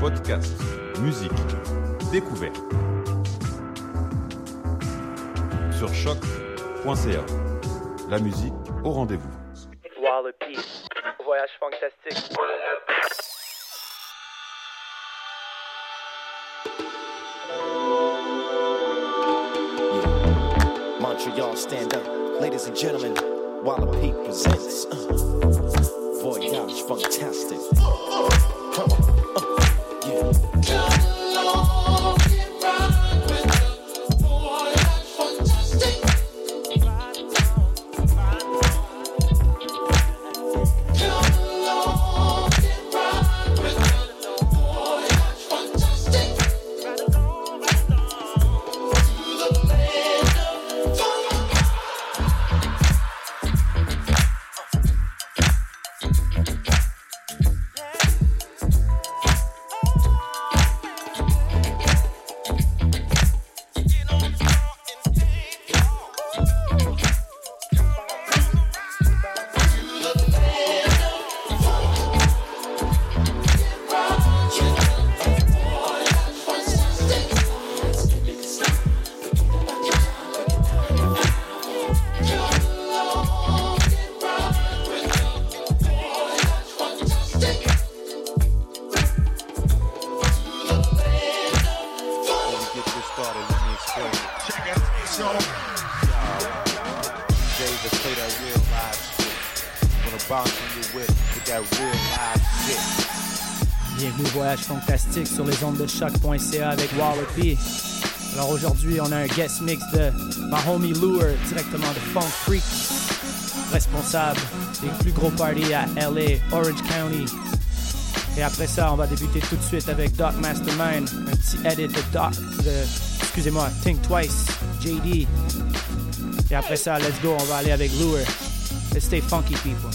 Podcast, musique, découverte. Sur choc.ca. La musique au rendez-vous. Wallopy. Voyage fantastique. Montreal, stand up. Ladies and gentlemen, Wallopy presents uh, Voyage Fantastic. Come on. uh, yeah. choc.ca avec Wallopy. Alors aujourd'hui, on a un guest mix de ma homie Lure, directement de Funk Freak, responsable des plus gros parties à LA, Orange County. Et après ça, on va débuter tout de suite avec Doc Mastermind, un petit edit de Doc, de, excusez-moi, Think Twice, JD. Et après ça, let's go, on va aller avec Lure. Let's stay funky, people.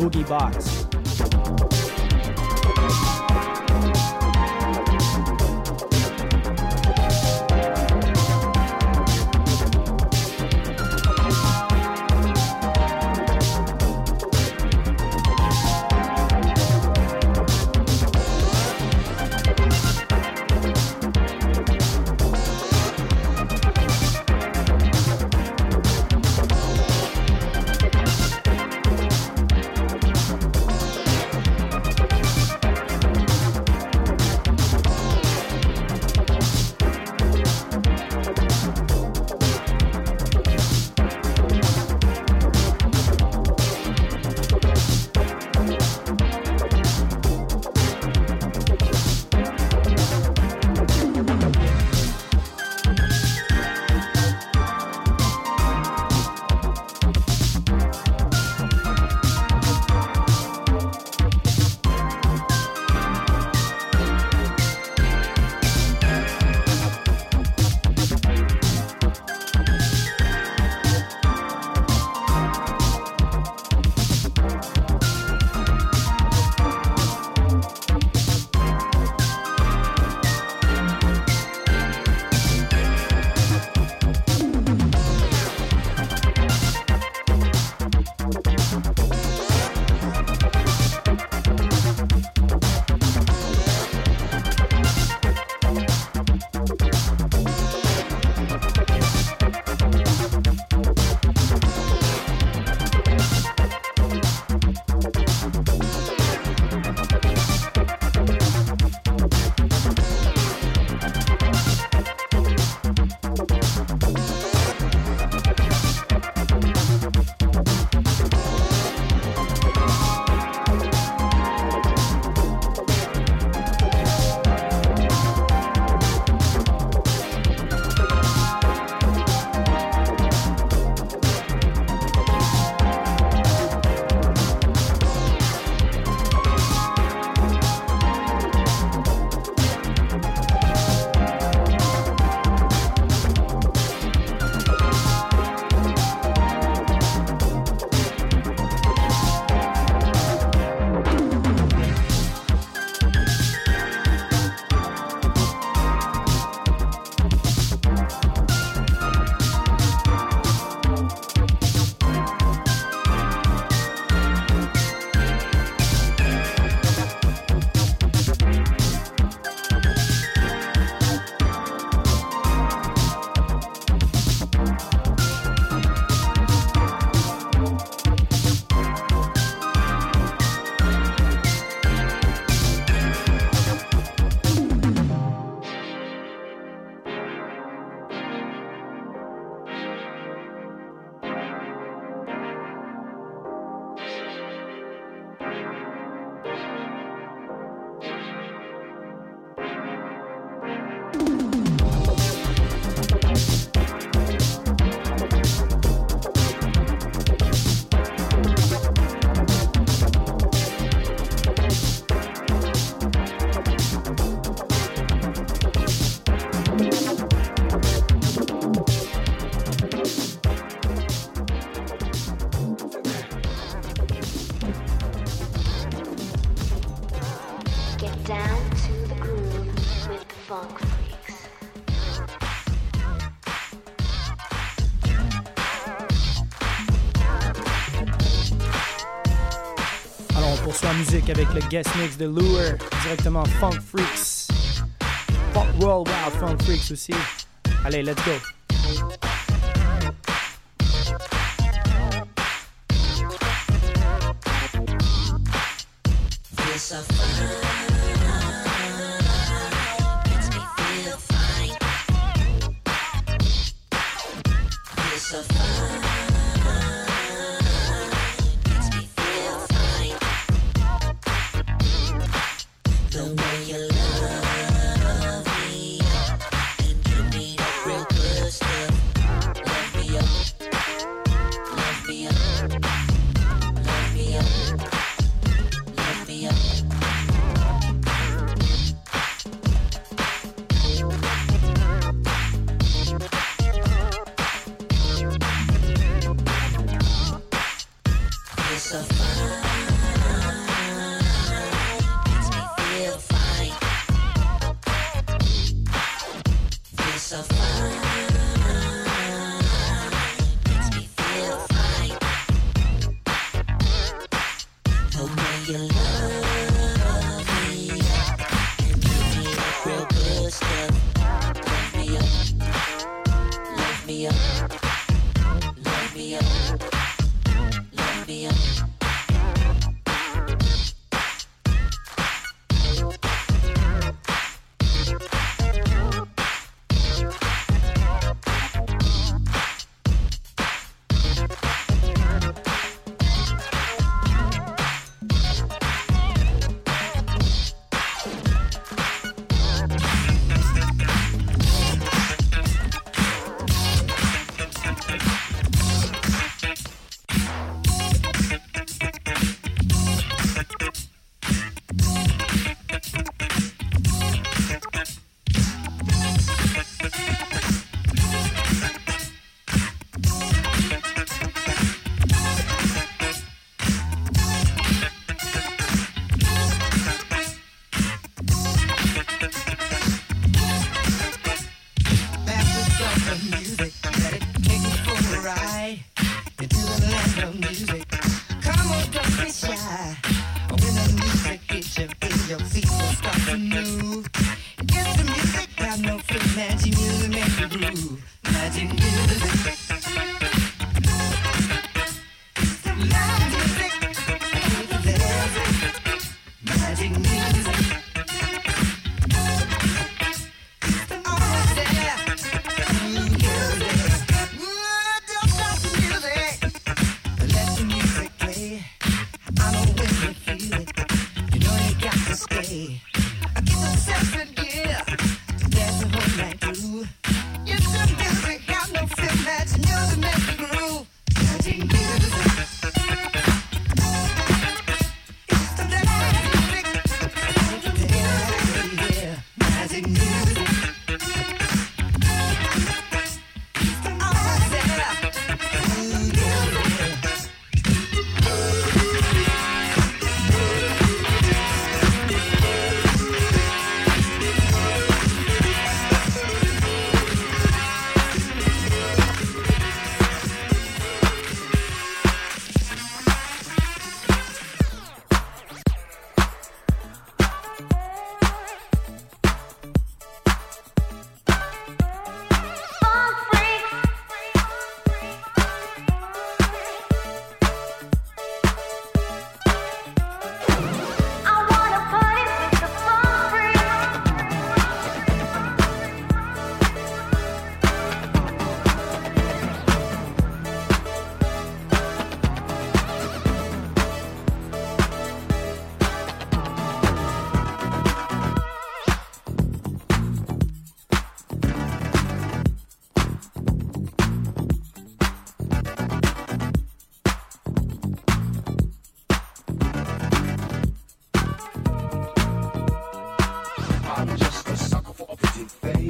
Boogie Box. Avec le guest mix de Lure, directement Funk Freaks. Funk World Wild Funk Freaks aussi. Allez, let's go.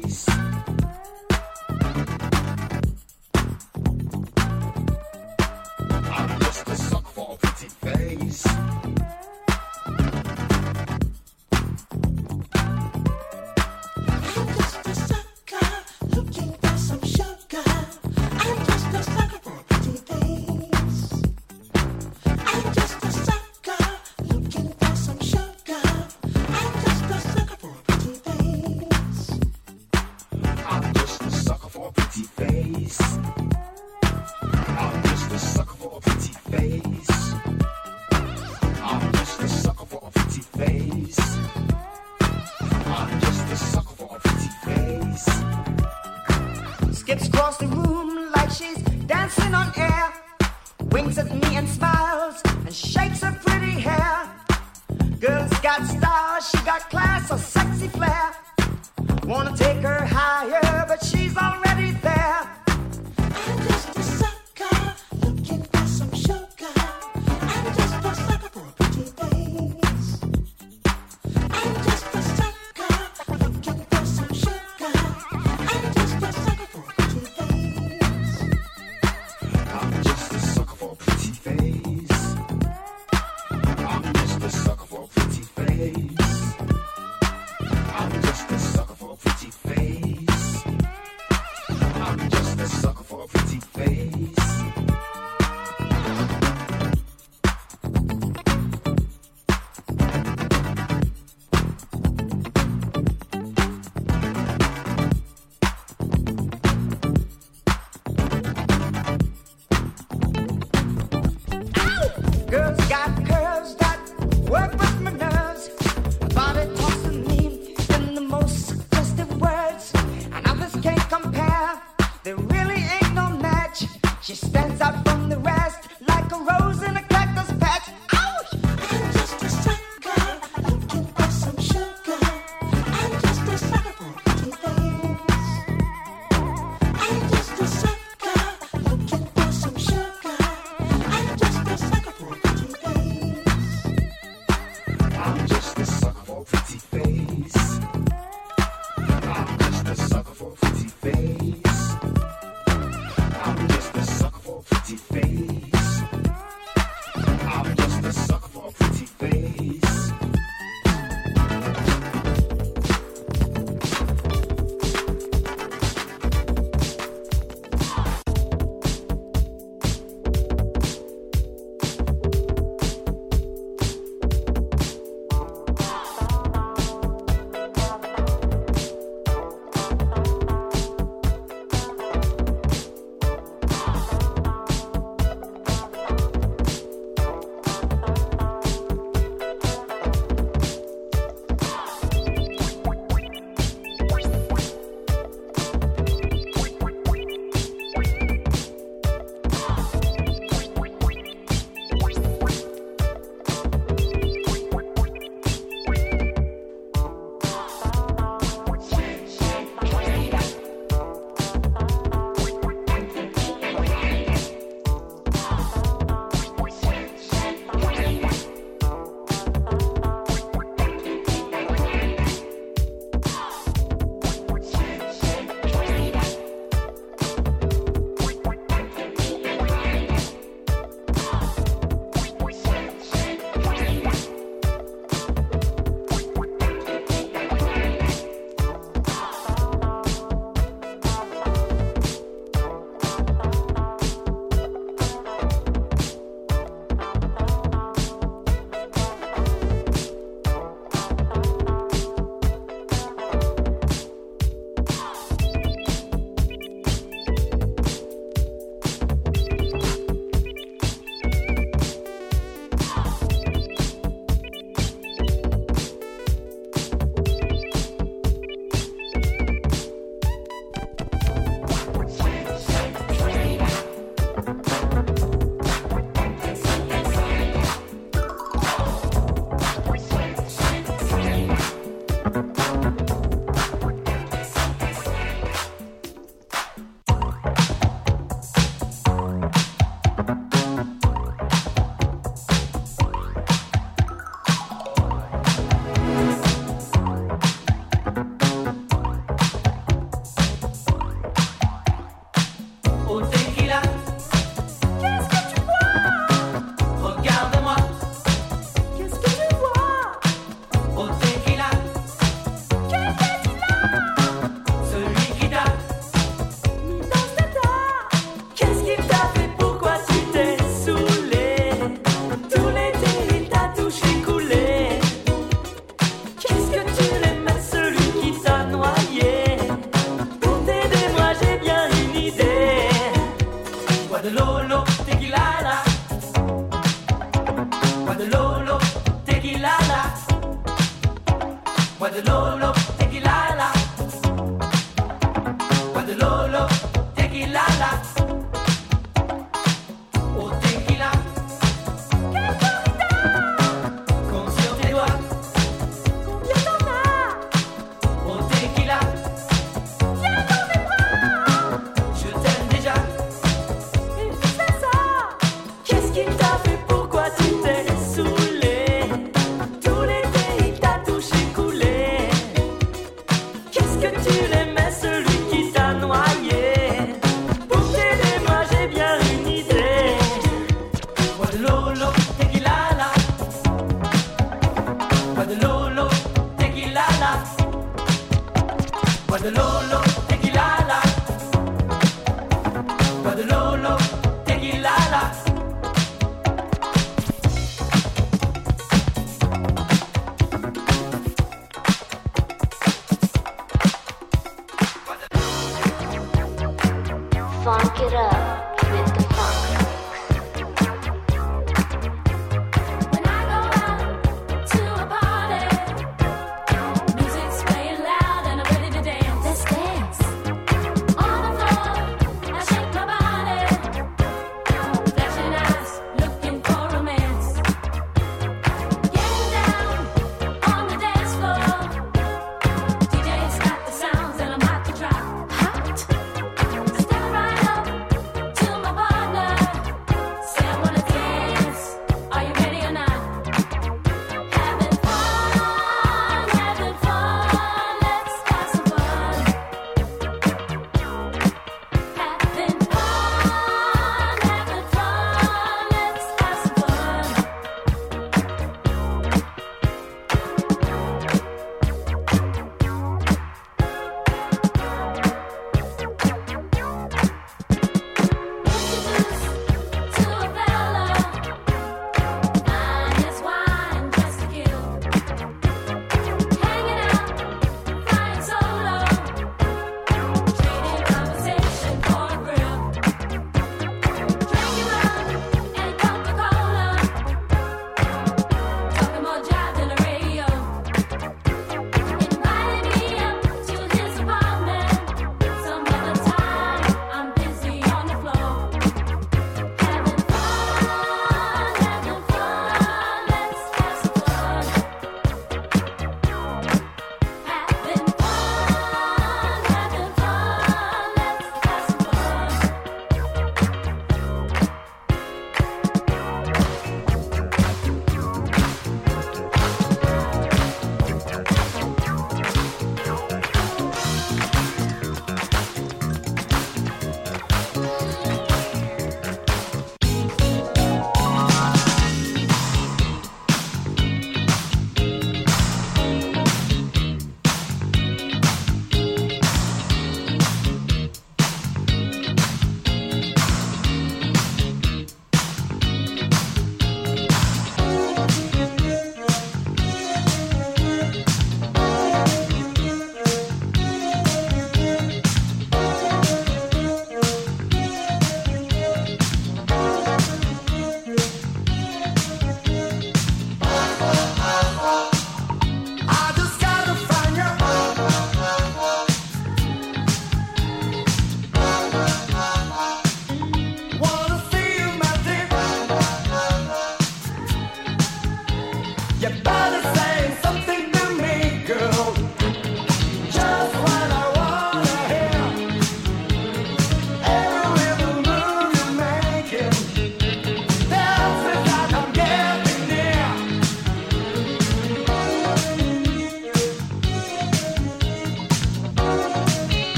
peace. Girls got Funk it up with the funk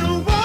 you want.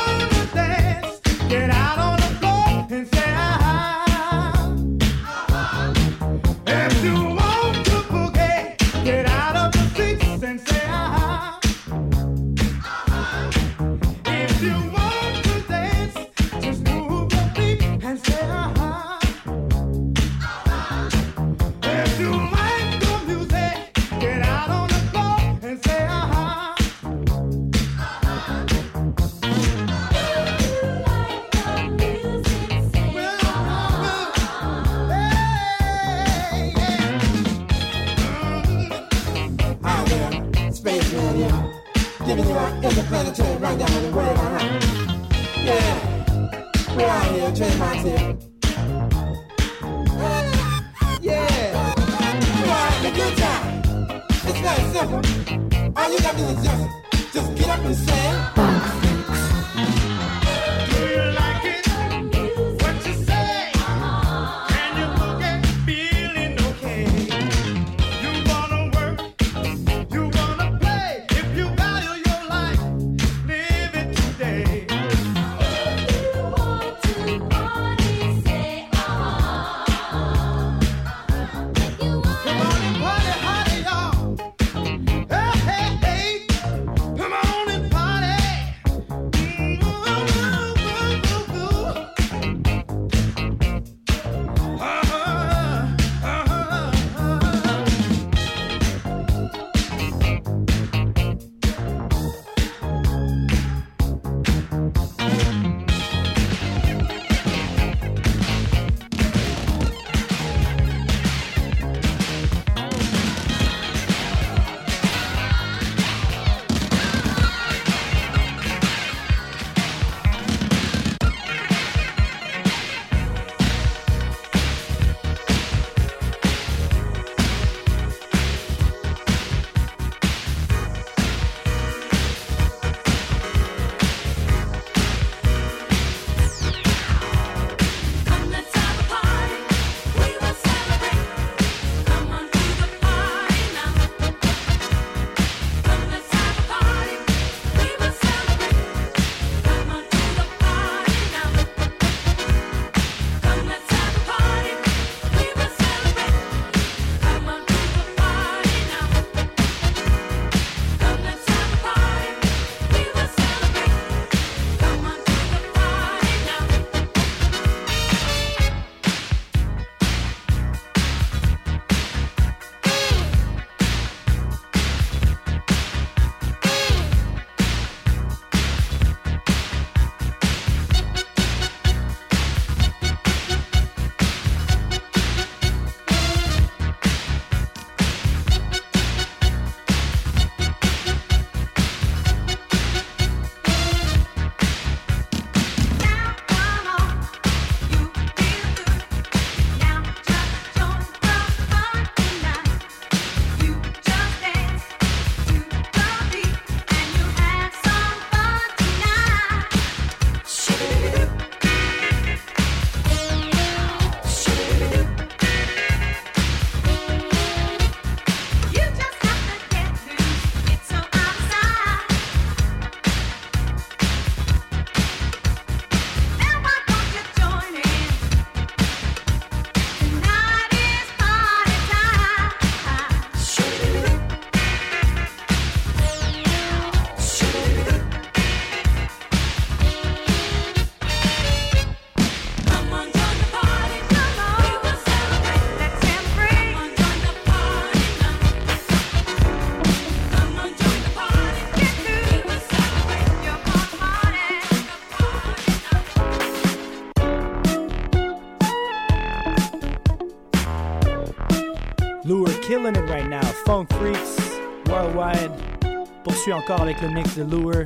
poursuit encore avec le mix de Lure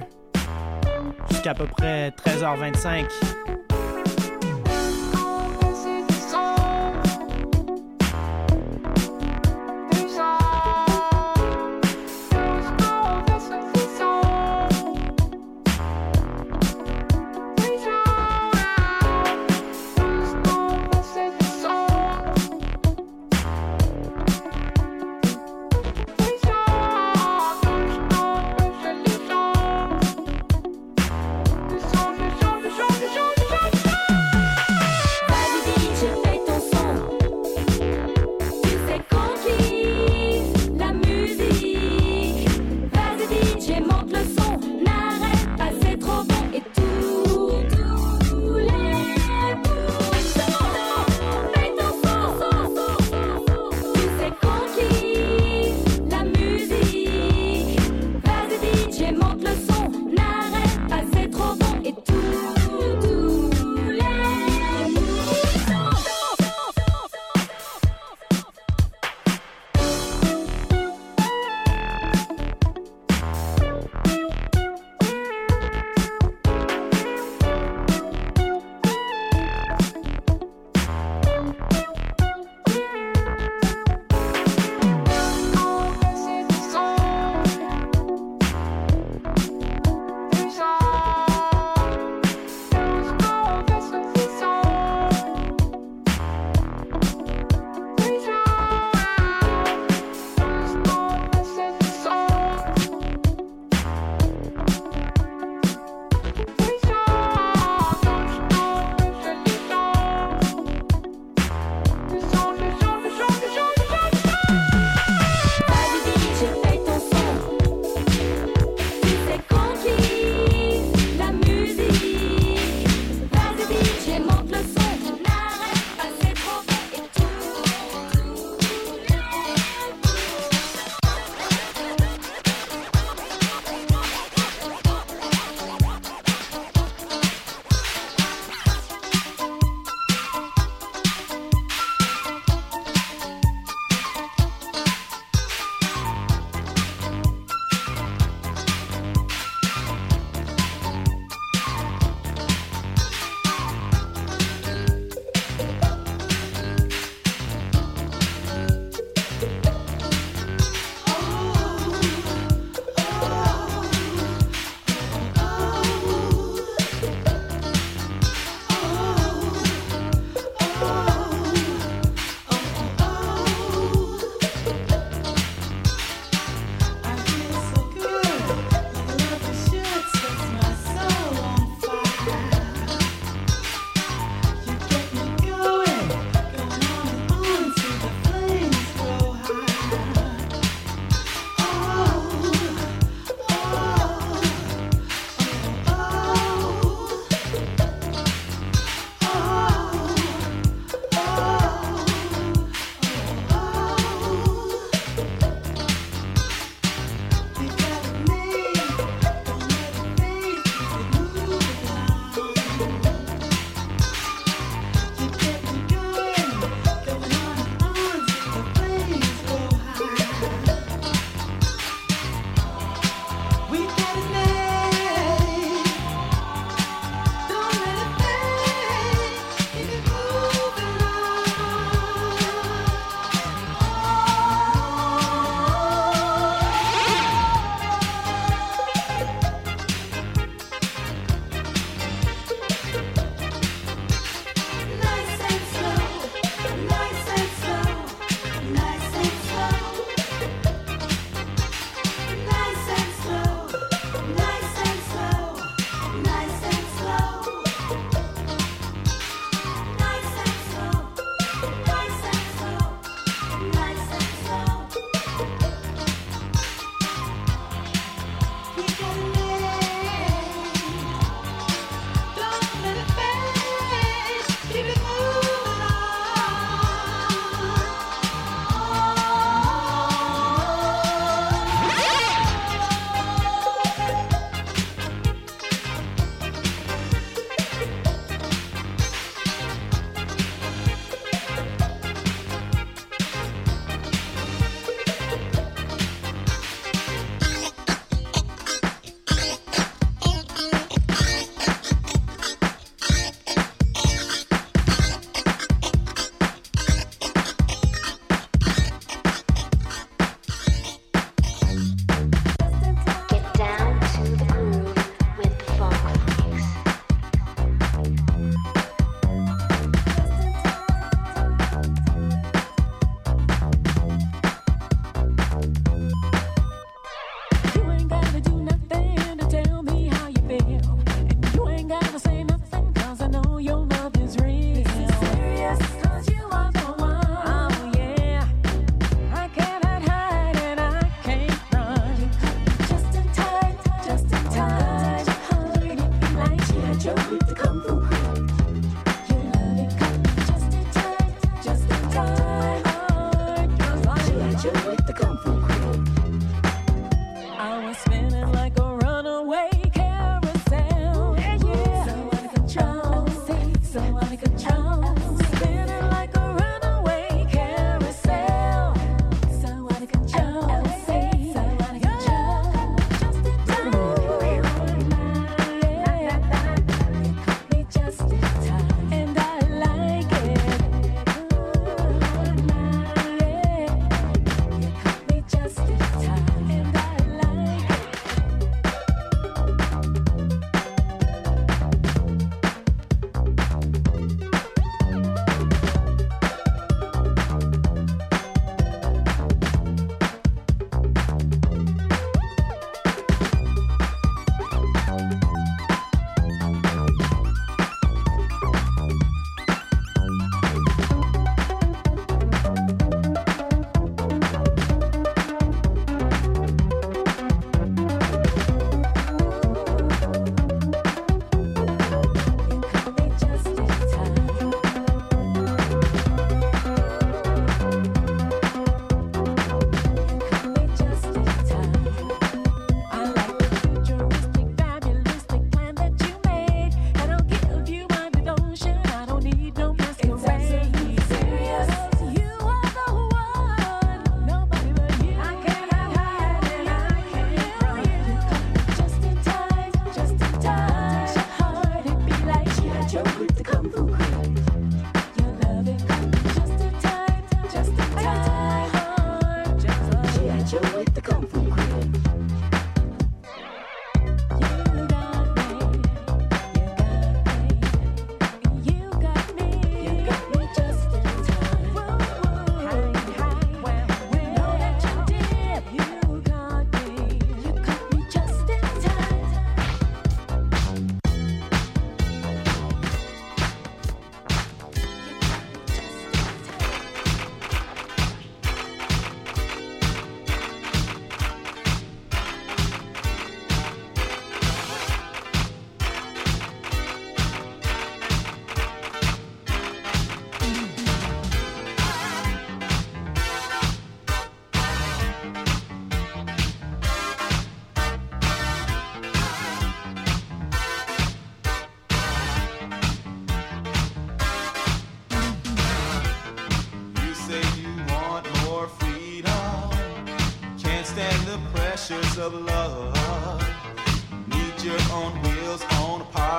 jusqu'à à peu près 13h25.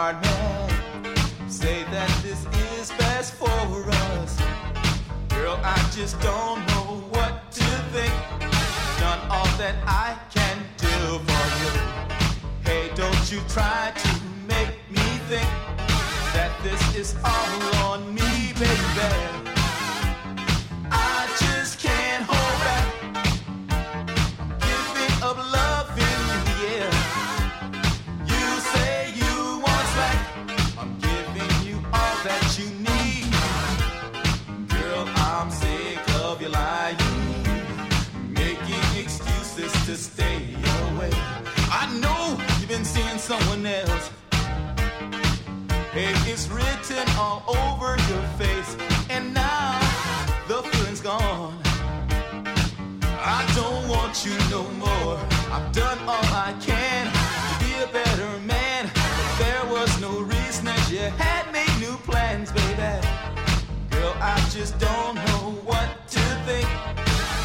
partner say that this is best for us. Girl, I just don't know what to think. Done all that I can do for you. Hey, don't you try to make me think that this is all on me, baby. It's written all over your face, and now the feeling's gone. I don't want you no more. I've done all I can to be a better man. But there was no reason that you had made new plans, baby. Girl, I just don't know what to think.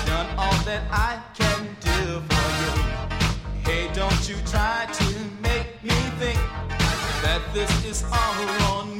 Done all that I can do for you. Hey, don't you try this is all on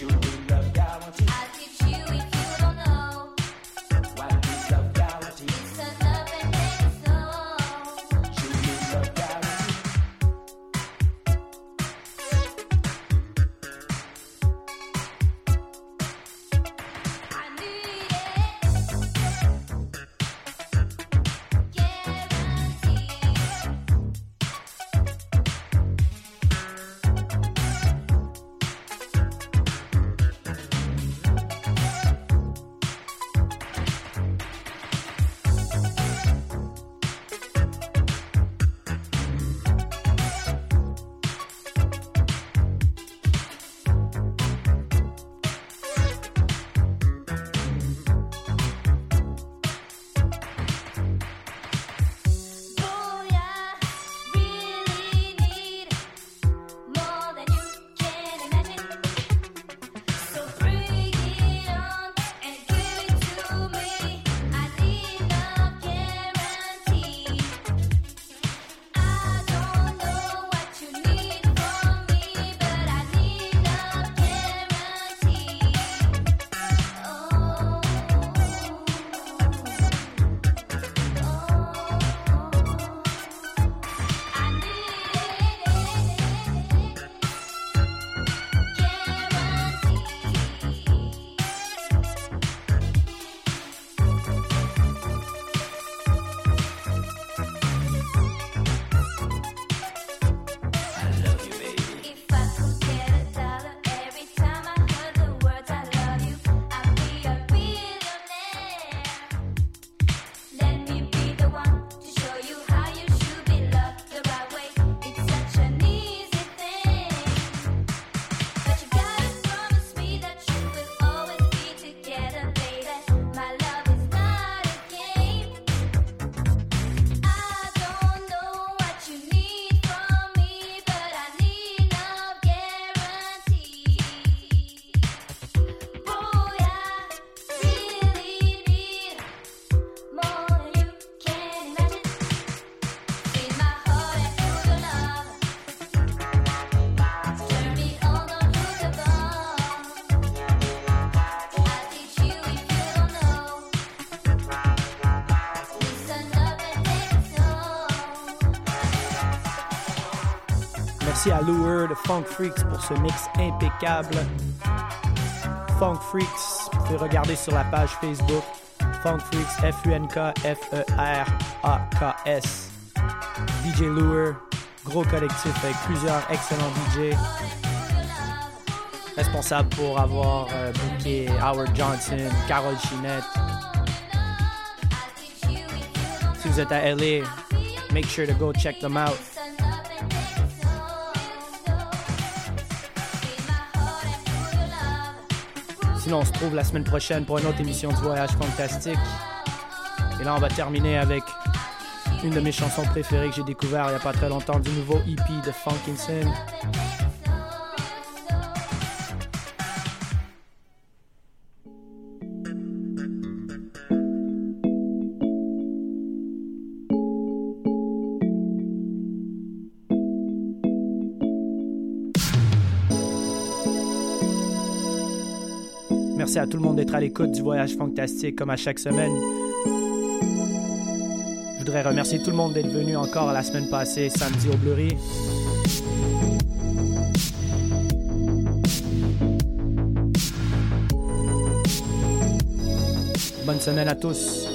you de Funk Freaks pour ce mix impeccable. Funk Freaks, vous pouvez regarder sur la page Facebook. Funk Freaks, F-U-N-K, F-E-R-A-K-S. DJ Lure, gros collectif avec plusieurs excellents DJ. Responsable pour avoir euh, Howard Johnson, Carol Chinette. Si vous êtes à LA, make sure to go check them out. On se trouve la semaine prochaine pour une autre émission du Voyage Fantastique. Et là, on va terminer avec une de mes chansons préférées que j'ai découvert il n'y a pas très longtemps du nouveau EP de Funkinson. À tout le monde d'être à l'écoute du Voyage Fantastique comme à chaque semaine. Je voudrais remercier tout le monde d'être venu encore la semaine passée, samedi au Bleury. Bonne semaine à tous.